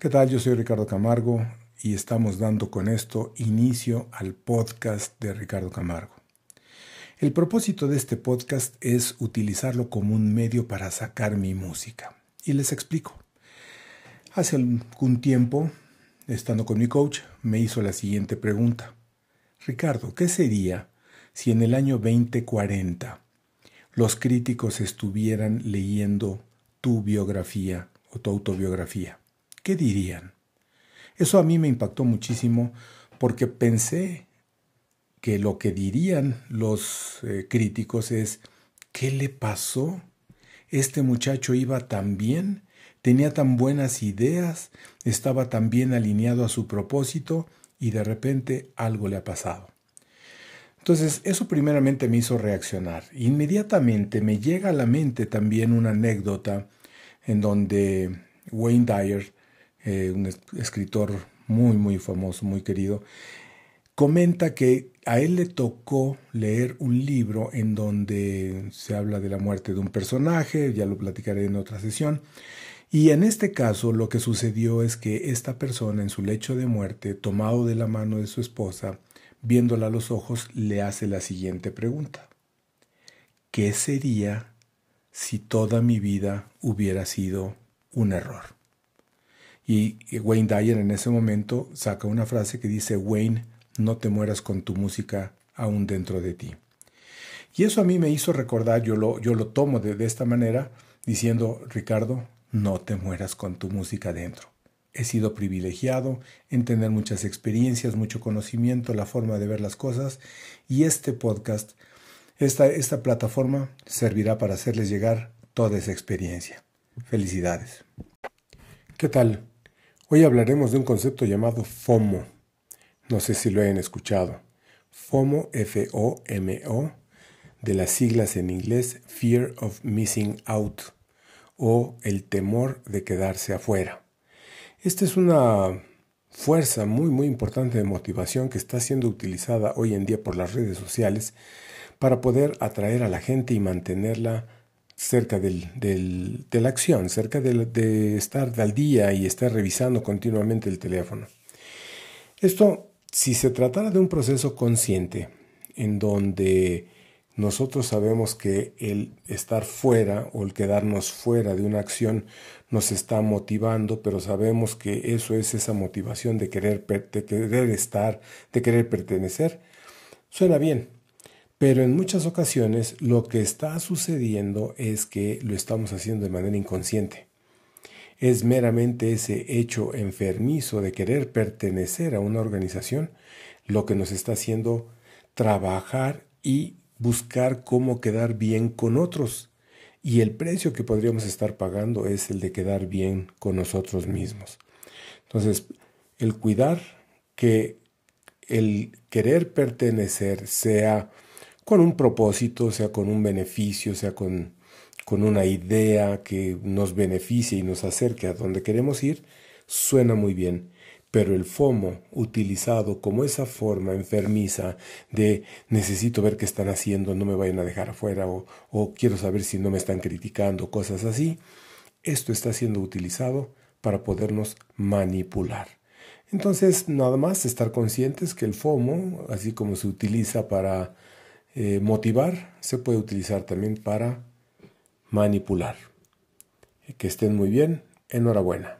¿Qué tal? Yo soy Ricardo Camargo y estamos dando con esto inicio al podcast de Ricardo Camargo. El propósito de este podcast es utilizarlo como un medio para sacar mi música. Y les explico. Hace algún tiempo, estando con mi coach, me hizo la siguiente pregunta. Ricardo, ¿qué sería si en el año 2040 los críticos estuvieran leyendo tu biografía o tu autobiografía? ¿Qué dirían? Eso a mí me impactó muchísimo porque pensé que lo que dirían los eh, críticos es, ¿qué le pasó? Este muchacho iba tan bien, tenía tan buenas ideas, estaba tan bien alineado a su propósito y de repente algo le ha pasado. Entonces, eso primeramente me hizo reaccionar. Inmediatamente me llega a la mente también una anécdota en donde Wayne Dyer, eh, un escritor muy, muy famoso, muy querido, comenta que a él le tocó leer un libro en donde se habla de la muerte de un personaje, ya lo platicaré en otra sesión, y en este caso lo que sucedió es que esta persona en su lecho de muerte, tomado de la mano de su esposa, viéndola a los ojos, le hace la siguiente pregunta. ¿Qué sería si toda mi vida hubiera sido un error? Y Wayne Dyer en ese momento saca una frase que dice, Wayne, no te mueras con tu música aún dentro de ti. Y eso a mí me hizo recordar, yo lo, yo lo tomo de, de esta manera, diciendo, Ricardo, no te mueras con tu música dentro. He sido privilegiado en tener muchas experiencias, mucho conocimiento, la forma de ver las cosas y este podcast, esta, esta plataforma servirá para hacerles llegar toda esa experiencia. Felicidades. ¿Qué tal? Hoy hablaremos de un concepto llamado FOMO no sé si lo hayan escuchado. FOMO, F-O-M-O, de las siglas en inglés Fear of Missing Out o el temor de quedarse afuera. Esta es una fuerza muy muy importante de motivación que está siendo utilizada hoy en día por las redes sociales para poder atraer a la gente y mantenerla cerca del, de la acción, cerca de, de estar al día y estar revisando continuamente el teléfono. Esto si se tratara de un proceso consciente en donde nosotros sabemos que el estar fuera o el quedarnos fuera de una acción nos está motivando, pero sabemos que eso es esa motivación de querer, de querer estar, de querer pertenecer, suena bien. Pero en muchas ocasiones lo que está sucediendo es que lo estamos haciendo de manera inconsciente es meramente ese hecho enfermizo de querer pertenecer a una organización lo que nos está haciendo trabajar y buscar cómo quedar bien con otros. Y el precio que podríamos estar pagando es el de quedar bien con nosotros mismos. Entonces, el cuidar que el querer pertenecer sea con un propósito, sea con un beneficio, sea con con una idea que nos beneficie y nos acerque a donde queremos ir, suena muy bien. Pero el FOMO, utilizado como esa forma enfermiza de necesito ver qué están haciendo, no me vayan a dejar afuera o, o quiero saber si no me están criticando, cosas así, esto está siendo utilizado para podernos manipular. Entonces, nada más estar conscientes que el FOMO, así como se utiliza para eh, motivar, se puede utilizar también para manipular. Que estén muy bien. Enhorabuena.